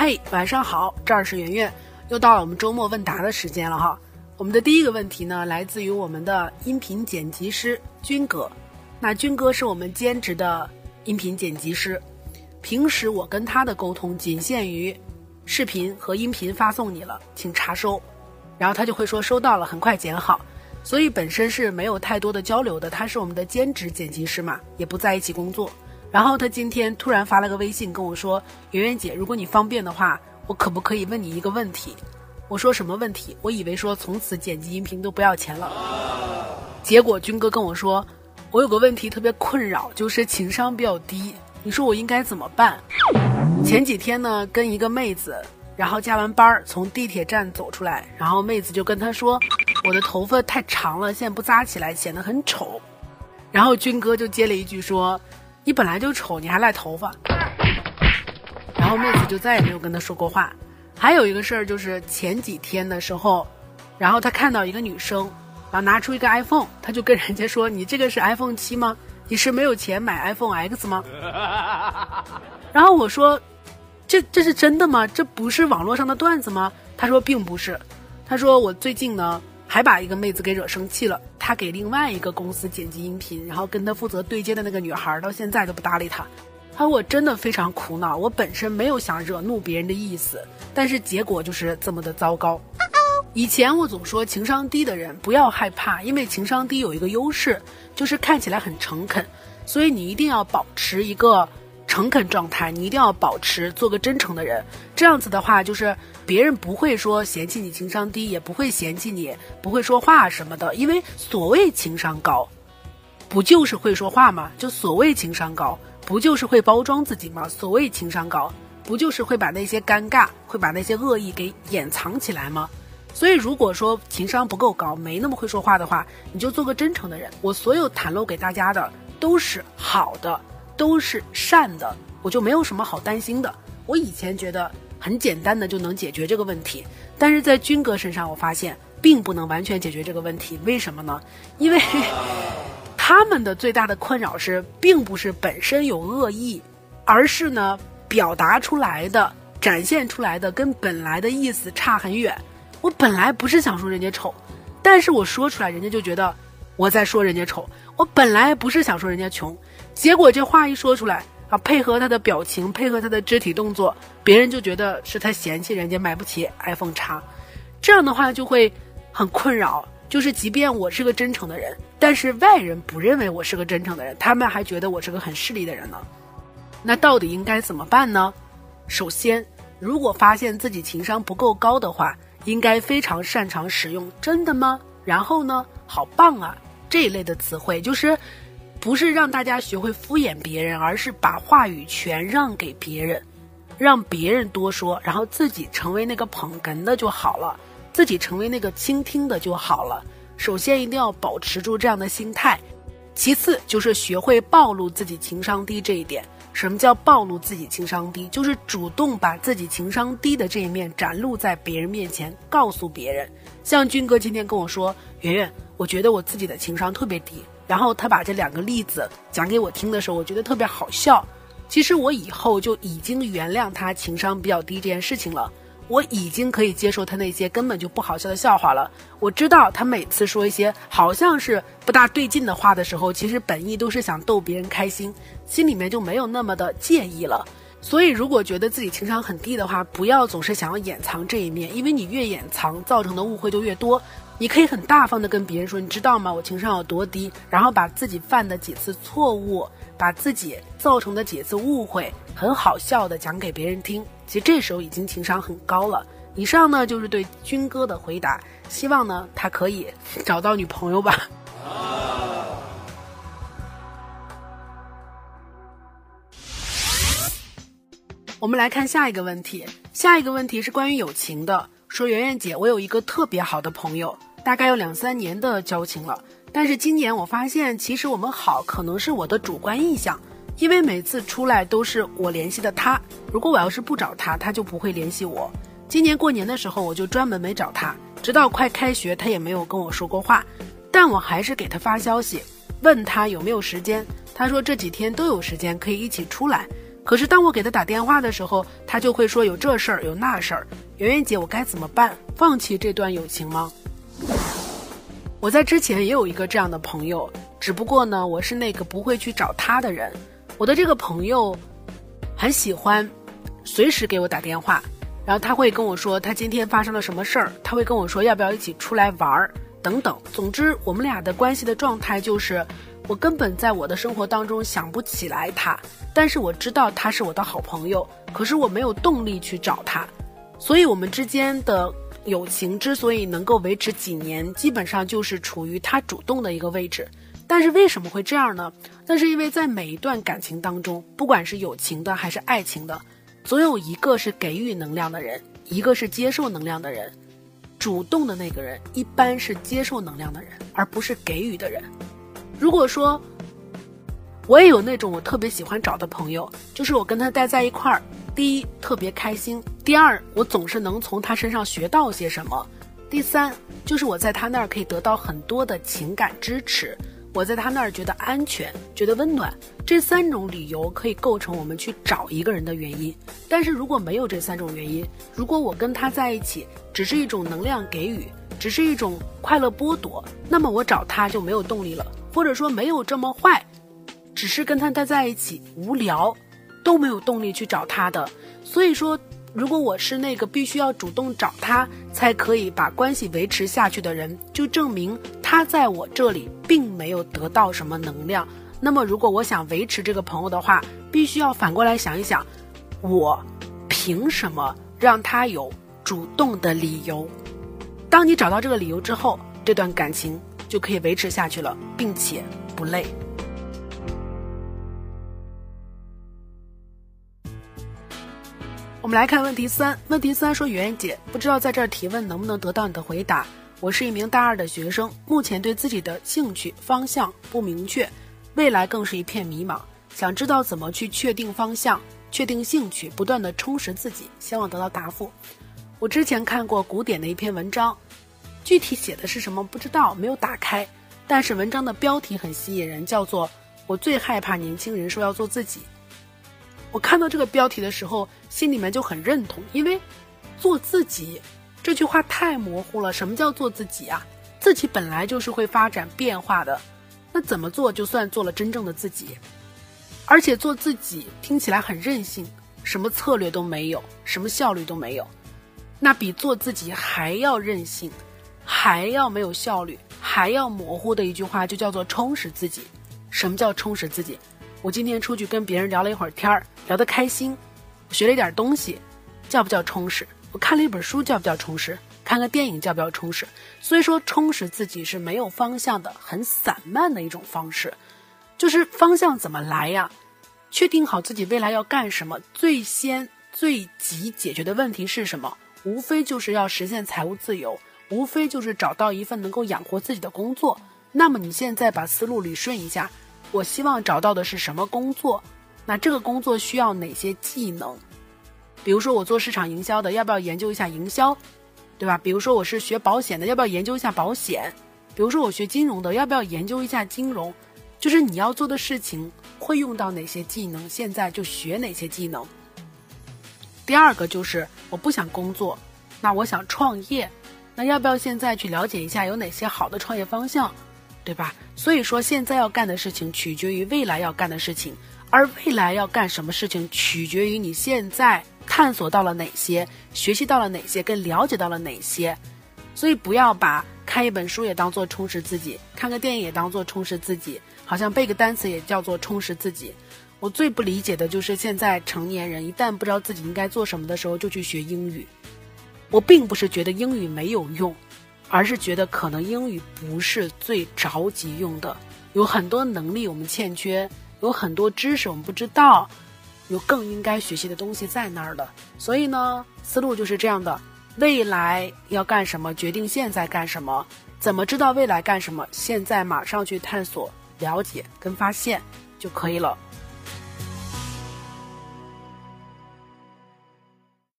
嘿，晚上好，这儿是圆圆，又到了我们周末问答的时间了哈。我们的第一个问题呢，来自于我们的音频剪辑师军哥。那军哥是我们兼职的音频剪辑师，平时我跟他的沟通仅限于视频和音频发送你了，请查收，然后他就会说收到了，很快剪好。所以本身是没有太多的交流的。他是我们的兼职剪辑师嘛，也不在一起工作。然后他今天突然发了个微信跟我说：“圆圆姐，如果你方便的话，我可不可以问你一个问题？”我说什么问题？我以为说从此剪辑音频都不要钱了。结果军哥跟我说：“我有个问题特别困扰，就是情商比较低。你说我应该怎么办？”前几天呢，跟一个妹子，然后加完班儿从地铁站走出来，然后妹子就跟他说：“我的头发太长了，现在不扎起来显得很丑。”然后军哥就接了一句说。你本来就丑，你还赖头发，然后妹子就再也没有跟他说过话。还有一个事儿就是前几天的时候，然后他看到一个女生，然后拿出一个 iPhone，他就跟人家说：“你这个是 iPhone 七吗？你是没有钱买 iPhone X 吗？”然后我说：“这这是真的吗？这不是网络上的段子吗？”他说：“并不是。”他说：“我最近呢。”还把一个妹子给惹生气了，他给另外一个公司剪辑音频，然后跟他负责对接的那个女孩到现在都不搭理他。他说我真的非常苦恼，我本身没有想惹怒别人的意思，但是结果就是这么的糟糕。以前我总说情商低的人不要害怕，因为情商低有一个优势，就是看起来很诚恳，所以你一定要保持一个。诚恳状态，你一定要保持做个真诚的人。这样子的话，就是别人不会说嫌弃你情商低，也不会嫌弃你不会说话什么的。因为所谓情商高，不就是会说话吗？就所谓情商高，不就是会包装自己吗？所谓情商高，不就是会把那些尴尬、会把那些恶意给掩藏起来吗？所以，如果说情商不够高，没那么会说话的话，你就做个真诚的人。我所有袒露给大家的都是好的。都是善的，我就没有什么好担心的。我以前觉得很简单的就能解决这个问题，但是在军哥身上，我发现并不能完全解决这个问题。为什么呢？因为 他们的最大的困扰是，并不是本身有恶意，而是呢表达出来的、展现出来的跟本来的意思差很远。我本来不是想说人家丑，但是我说出来，人家就觉得我在说人家丑。我本来不是想说人家穷。结果这话一说出来啊，配合他的表情，配合他的肢体动作，别人就觉得是他嫌弃人家买不起 iPhone 叉，这样的话就会很困扰。就是即便我是个真诚的人，但是外人不认为我是个真诚的人，他们还觉得我是个很势利的人呢。那到底应该怎么办呢？首先，如果发现自己情商不够高的话，应该非常擅长使用“真的吗？”然后呢，“好棒啊”这一类的词汇，就是。不是让大家学会敷衍别人，而是把话语权让给别人，让别人多说，然后自己成为那个捧哏的就好了，自己成为那个倾听的就好了。首先一定要保持住这样的心态，其次就是学会暴露自己情商低这一点。什么叫暴露自己情商低？就是主动把自己情商低的这一面展露在别人面前，告诉别人。像军哥今天跟我说：“圆圆，我觉得我自己的情商特别低。”然后他把这两个例子讲给我听的时候，我觉得特别好笑。其实我以后就已经原谅他情商比较低这件事情了，我已经可以接受他那些根本就不好笑的笑话了。我知道他每次说一些好像是不大对劲的话的时候，其实本意都是想逗别人开心，心里面就没有那么的介意了。所以，如果觉得自己情商很低的话，不要总是想要掩藏这一面，因为你越掩藏，造成的误会就越多。你可以很大方的跟别人说，你知道吗？我情商有多低？然后把自己犯的几次错误，把自己造成的几次误会，很好笑的讲给别人听。其实这时候已经情商很高了。以上呢就是对军哥的回答，希望呢他可以找到女朋友吧。我们来看下一个问题，下一个问题是关于友情的。说圆圆姐，我有一个特别好的朋友。大概有两三年的交情了，但是今年我发现，其实我们好可能是我的主观印象，因为每次出来都是我联系的他，如果我要是不找他，他就不会联系我。今年过年的时候，我就专门没找他，直到快开学，他也没有跟我说过话，但我还是给他发消息，问他有没有时间，他说这几天都有时间，可以一起出来。可是当我给他打电话的时候，他就会说有这事儿有那事儿。圆圆姐，我该怎么办？放弃这段友情吗？我在之前也有一个这样的朋友，只不过呢，我是那个不会去找他的人。我的这个朋友很喜欢随时给我打电话，然后他会跟我说他今天发生了什么事儿，他会跟我说要不要一起出来玩儿等等。总之，我们俩的关系的状态就是。我根本在我的生活当中想不起来他，但是我知道他是我的好朋友，可是我没有动力去找他，所以我们之间的友情之所以能够维持几年，基本上就是处于他主动的一个位置。但是为什么会这样呢？那是因为在每一段感情当中，不管是友情的还是爱情的，总有一个是给予能量的人，一个是接受能量的人。主动的那个人一般是接受能量的人，而不是给予的人。如果说，我也有那种我特别喜欢找的朋友，就是我跟他待在一块儿，第一特别开心，第二我总是能从他身上学到些什么，第三就是我在他那儿可以得到很多的情感支持，我在他那儿觉得安全，觉得温暖，这三种理由可以构成我们去找一个人的原因。但是如果没有这三种原因，如果我跟他在一起只是一种能量给予，只是一种快乐剥夺，那么我找他就没有动力了。或者说没有这么坏，只是跟他待在一起无聊，都没有动力去找他的。所以说，如果我是那个必须要主动找他才可以把关系维持下去的人，就证明他在我这里并没有得到什么能量。那么，如果我想维持这个朋友的话，必须要反过来想一想，我凭什么让他有主动的理由？当你找到这个理由之后，这段感情。就可以维持下去了，并且不累。我们来看问题三。问题三说：“圆圆姐，不知道在这儿提问能不能得到你的回答？我是一名大二的学生，目前对自己的兴趣方向不明确，未来更是一片迷茫，想知道怎么去确定方向、确定兴趣，不断的充实自己，希望得到答复。”我之前看过古典的一篇文章。具体写的是什么不知道，没有打开。但是文章的标题很吸引人，叫做“我最害怕年轻人说要做自己”。我看到这个标题的时候，心里面就很认同，因为“做自己”这句话太模糊了。什么叫做自己啊？自己本来就是会发展变化的，那怎么做就算做了真正的自己？而且做自己听起来很任性，什么策略都没有，什么效率都没有，那比做自己还要任性。还要没有效率，还要模糊的一句话，就叫做充实自己。什么叫充实自己？我今天出去跟别人聊了一会儿天儿，聊得开心，学了一点东西，叫不叫充实？我看了一本书，叫不叫充实？看个电影，叫不叫充实？所以说，充实自己是没有方向的，很散漫的一种方式。就是方向怎么来呀？确定好自己未来要干什么，最先最急解决的问题是什么？无非就是要实现财务自由。无非就是找到一份能够养活自己的工作。那么你现在把思路捋顺一下，我希望找到的是什么工作？那这个工作需要哪些技能？比如说我做市场营销的，要不要研究一下营销，对吧？比如说我是学保险的，要不要研究一下保险？比如说我学金融的，要不要研究一下金融？就是你要做的事情会用到哪些技能，现在就学哪些技能。第二个就是我不想工作，那我想创业。那要不要现在去了解一下有哪些好的创业方向，对吧？所以说现在要干的事情取决于未来要干的事情，而未来要干什么事情取决于你现在探索到了哪些，学习到了哪些，跟了解到了哪些。所以不要把看一本书也当做充实自己，看个电影也当做充实自己，好像背个单词也叫做充实自己。我最不理解的就是现在成年人一旦不知道自己应该做什么的时候，就去学英语。我并不是觉得英语没有用，而是觉得可能英语不是最着急用的。有很多能力我们欠缺，有很多知识我们不知道，有更应该学习的东西在那儿的。所以呢，思路就是这样的：未来要干什么，决定现在干什么；怎么知道未来干什么，现在马上去探索、了解跟发现就可以了。